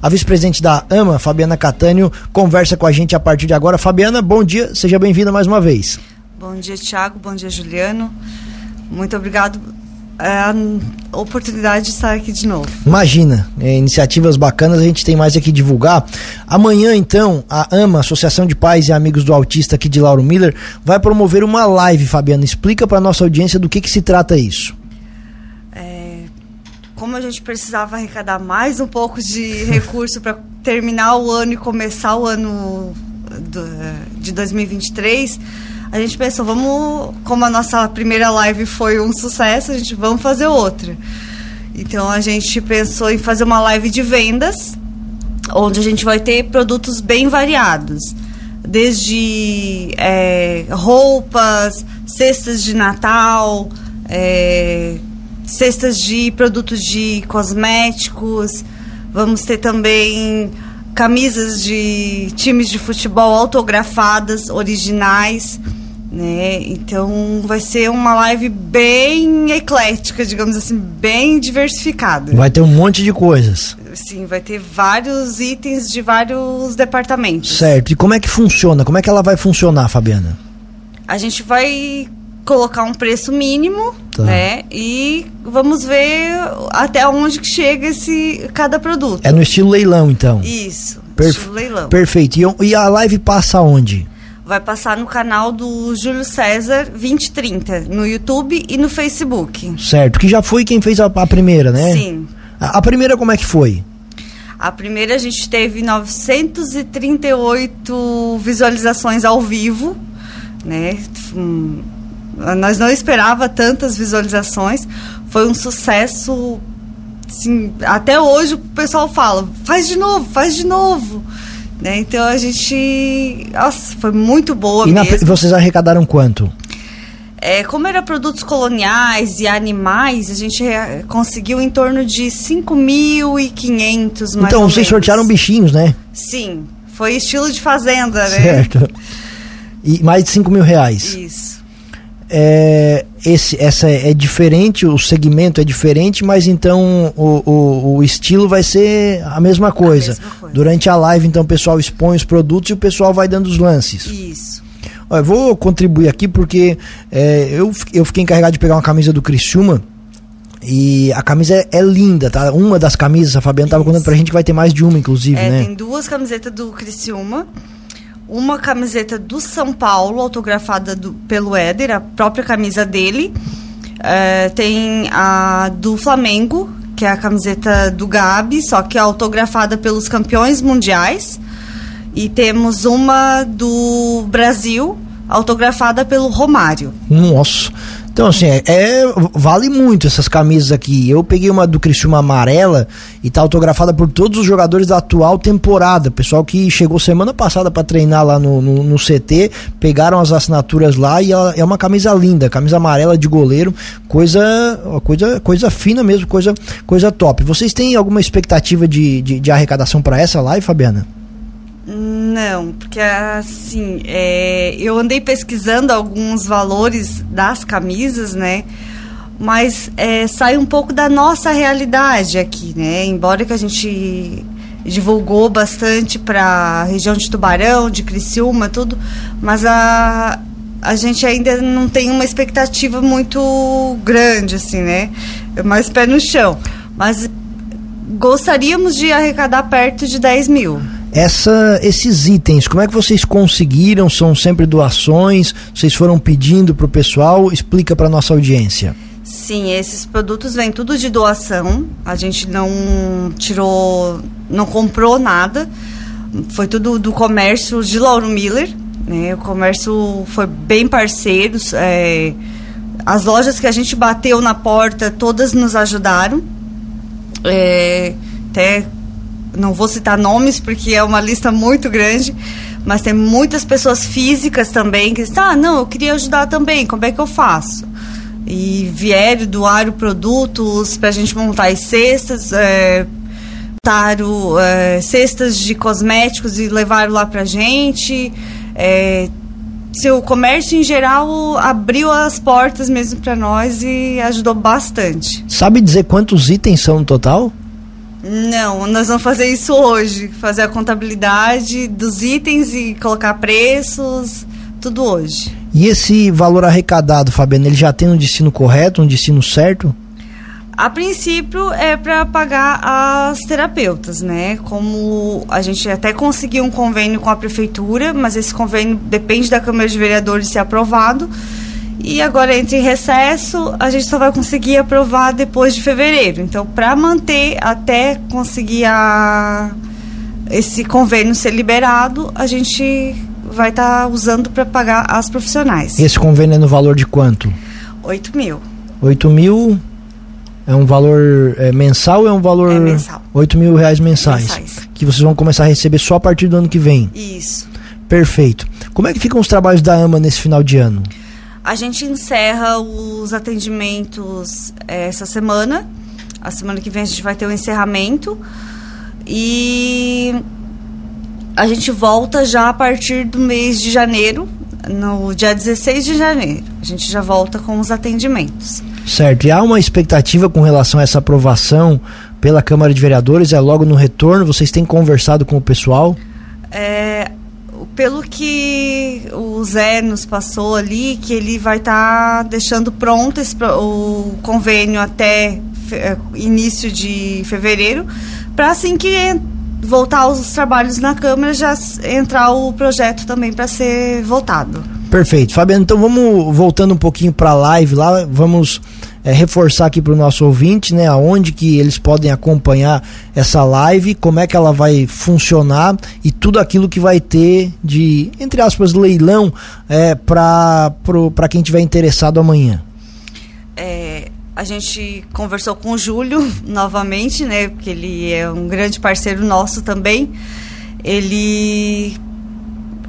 A vice-presidente da AMA, Fabiana Catânio, conversa com a gente a partir de agora. Fabiana, bom dia, seja bem-vinda mais uma vez. Bom dia, Tiago, bom dia, Juliano. Muito obrigado a oportunidade de estar aqui de novo. Imagina, é, iniciativas bacanas a gente tem mais aqui divulgar. Amanhã, então, a AMA, Associação de Pais e Amigos do Autista aqui de Lauro Miller, vai promover uma live, Fabiana. Explica para nossa audiência do que, que se trata isso. Como a gente precisava arrecadar mais um pouco de recurso para terminar o ano e começar o ano do, de 2023 a gente pensou, vamos, como a nossa primeira live foi um sucesso, a gente vamos fazer outra. Então a gente pensou em fazer uma live de vendas, onde a gente vai ter produtos bem variados, desde é, roupas, cestas de Natal, é, cestas de produtos de cosméticos. Vamos ter também camisas de times de futebol autografadas, originais né? Então vai ser uma live bem eclética, digamos assim, bem diversificada. Vai ter um monte de coisas. Sim, vai ter vários itens de vários departamentos. Certo. E como é que funciona? Como é que ela vai funcionar, Fabiana? A gente vai colocar um preço mínimo, tá. né? E vamos ver até onde chega esse cada produto. É no estilo leilão, então. Isso. Estilo leilão. Perfeito. E, e a live passa onde? vai passar no canal do Júlio César 2030, no YouTube e no Facebook. Certo, que já foi quem fez a, a primeira, né? Sim. A, a, primeira como é que foi? A primeira a gente teve 938 visualizações ao vivo, né? Nós não esperava tantas visualizações. Foi um sucesso assim, até hoje o pessoal fala, faz de novo, faz de novo. Né? Então a gente. Nossa, foi muito boa. E na, vocês arrecadaram quanto? É, como era produtos coloniais e animais, a gente conseguiu em torno de 5.500 mais Então, vocês menos. sortearam bichinhos, né? Sim, foi estilo de fazenda, né? Certo. E mais de 5 mil reais. Isso é, esse, essa é, diferente, o segmento é diferente, mas então o, o, o estilo vai ser a mesma, coisa. a mesma coisa. Durante a live, então, o pessoal expõe os produtos e o pessoal vai dando os lances. Isso. Olha, vou contribuir aqui porque é, eu, eu fiquei encarregado de pegar uma camisa do Criciúma. E a camisa é, é, linda, tá? Uma das camisas, a Fabiana estava contando pra gente que vai ter mais de uma, inclusive, é, né? Tem duas camisetas do Criciúma uma camiseta do São Paulo, autografada do, pelo Éder, a própria camisa dele. É, tem a do Flamengo, que é a camiseta do Gabi, só que é autografada pelos campeões mundiais. E temos uma do Brasil, autografada pelo Romário. Nossa! Então, assim, é, é, vale muito essas camisas aqui. Eu peguei uma do Criciúma amarela e tá autografada por todos os jogadores da atual temporada. Pessoal que chegou semana passada para treinar lá no, no, no, CT, pegaram as assinaturas lá e ela, é uma camisa linda, camisa amarela de goleiro, coisa coisa coisa fina mesmo, coisa coisa top. Vocês têm alguma expectativa de, de, de arrecadação para essa live, Fabiana? Não, porque assim, é, eu andei pesquisando alguns valores das camisas, né? Mas é, sai um pouco da nossa realidade aqui, né? Embora que a gente divulgou bastante para a região de Tubarão, de Criciúma, tudo, mas a, a gente ainda não tem uma expectativa muito grande, assim, né? Mais pé no chão. Mas gostaríamos de arrecadar perto de 10 mil essa, esses itens, como é que vocês conseguiram? São sempre doações? Vocês foram pedindo para o pessoal? Explica para nossa audiência. Sim, esses produtos vêm tudo de doação. A gente não tirou, não comprou nada. Foi tudo do comércio de Lauro Miller. Né? O comércio foi bem parceiro. É, as lojas que a gente bateu na porta, todas nos ajudaram. É, até não vou citar nomes porque é uma lista muito grande, mas tem muitas pessoas físicas também que dizem, ah, não, eu queria ajudar também, como é que eu faço? E vieram, doaram produtos para a gente montar as cestas, é, montaram é, cestas de cosméticos e levaram lá para a gente. É, seu comércio em geral abriu as portas mesmo para nós e ajudou bastante. Sabe dizer quantos itens são no total? Não, nós vamos fazer isso hoje. Fazer a contabilidade dos itens e colocar preços, tudo hoje. E esse valor arrecadado, Fabiana, ele já tem um destino correto, um destino certo? A princípio é para pagar as terapeutas, né? Como a gente até conseguiu um convênio com a prefeitura, mas esse convênio depende da Câmara de Vereadores ser aprovado. E agora, entre recesso, a gente só vai conseguir aprovar depois de fevereiro. Então, para manter até conseguir a, esse convênio ser liberado, a gente vai estar tá usando para pagar as profissionais. Esse convênio é no valor de quanto? 8 mil. 8 mil é um valor é, mensal ou é um valor. É mensal. 8 mil reais mensais, mensais. Que vocês vão começar a receber só a partir do ano que vem. Isso. Perfeito. Como é que ficam os trabalhos da AMA nesse final de ano? A gente encerra os atendimentos é, essa semana. A semana que vem a gente vai ter o um encerramento. E a gente volta já a partir do mês de janeiro, no dia 16 de janeiro. A gente já volta com os atendimentos. Certo. E há uma expectativa com relação a essa aprovação pela Câmara de Vereadores? É logo no retorno? Vocês têm conversado com o pessoal? É, pelo que o Zé nos passou ali, que ele vai estar tá deixando pronto esse, o convênio até é, início de fevereiro, para assim que voltar os trabalhos na Câmara já entrar o projeto também para ser votado. Perfeito. Fabiano, então vamos voltando um pouquinho para a live lá, vamos é, reforçar aqui para o nosso ouvinte, né, aonde que eles podem acompanhar essa live, como é que ela vai funcionar e tudo aquilo que vai ter de, entre aspas, leilão é, para quem tiver interessado amanhã. É, a gente conversou com o Júlio novamente, né, porque ele é um grande parceiro nosso também. Ele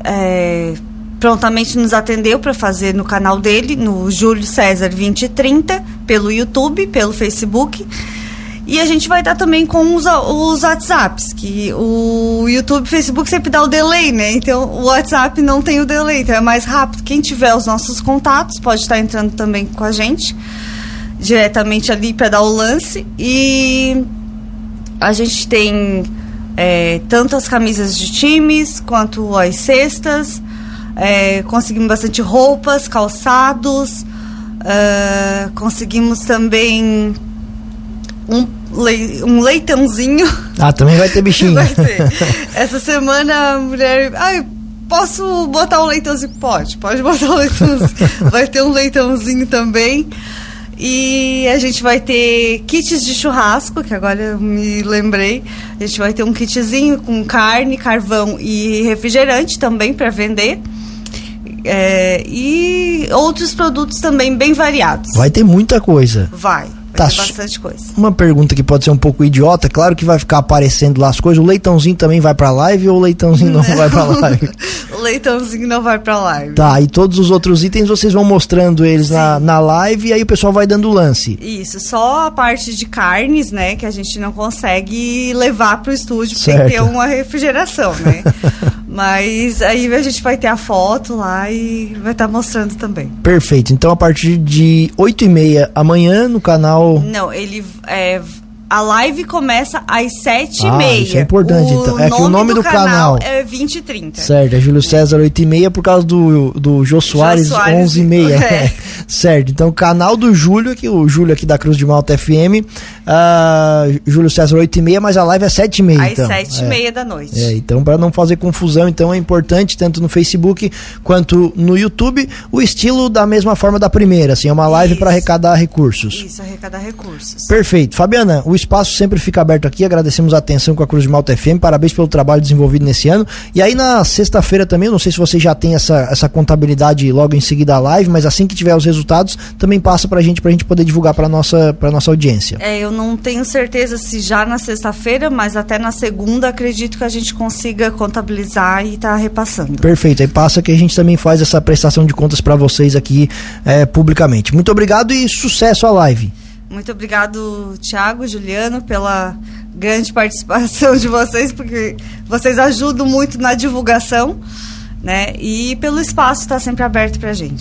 é, prontamente nos atendeu para fazer no canal dele, no Júlio César 2030, pelo YouTube, pelo Facebook. E a gente vai estar também com os, os WhatsApps, que o YouTube e Facebook sempre dá o delay, né? Então o WhatsApp não tem o delay, então é mais rápido. Quem tiver os nossos contatos pode estar entrando também com a gente, diretamente ali para dar o lance. E a gente tem é, tanto as camisas de times quanto as cestas é, conseguimos bastante roupas, calçados, uh, conseguimos também um, le um leitãozinho. Ah, também vai ter bichinho. vai ter. Essa semana a mulher. Ai, posso botar um leitãozinho? Pode, pode botar um leitãozinho. vai ter um leitãozinho também. E a gente vai ter kits de churrasco, que agora eu me lembrei. A gente vai ter um kitzinho com carne, carvão e refrigerante também para vender. É, e outros produtos também bem variados. Vai ter muita coisa. Vai. Vai tá, bastante coisa. Uma pergunta que pode ser um pouco idiota, claro que vai ficar aparecendo lá as coisas. O leitãozinho também vai pra live ou o leitãozinho não, não vai pra live? o leitãozinho não vai pra live. Tá, e todos os outros itens vocês vão mostrando eles na, na live e aí o pessoal vai dando lance. Isso, só a parte de carnes, né, que a gente não consegue levar pro estúdio, porque tem que ter uma refrigeração, né? Mas aí a gente vai ter a foto lá e vai estar tá mostrando também. Perfeito. Então a partir de 8 e meia amanhã no canal. Não, ele é, a live começa às sete ah, e meia. Isso é importante, o então. É que o nome do, do canal, canal é 20 e 30. Certo, é Júlio César 8 e meia por causa do, do Jô Soares, Soares 11 e meia. É. certo, então canal do Júlio, aqui, o Júlio aqui da Cruz de Malta FM, uh, ah, Júlio César 8 e meia, mas a live é 7 e meia. Às então. 7 e é. meia da noite. É, então para não fazer confusão, então é importante, tanto no Facebook quanto no YouTube, o estilo da mesma forma da primeira, assim, é uma live para arrecadar recursos. Isso, arrecadar recursos. Perfeito. Fabiana, o espaço sempre fica aberto aqui. Agradecemos a atenção com a Cruz de Malta FM. Parabéns pelo trabalho desenvolvido nesse ano. E aí na sexta-feira também, não sei se você já tem essa, essa contabilidade logo em seguida a live, mas assim que tiver os resultados, também passa pra gente, pra gente poder divulgar pra nossa, pra nossa audiência. É, eu não tenho certeza se já na sexta-feira, mas até na segunda acredito que a gente consiga contabilizar e tá repassando. Perfeito. Aí passa que a gente também faz essa prestação de contas para vocês aqui é, publicamente. Muito obrigado e sucesso à live. Muito obrigado, Thiago, Juliano, pela grande participação de vocês, porque vocês ajudam muito na divulgação, né? E pelo espaço estar tá sempre aberto para a gente.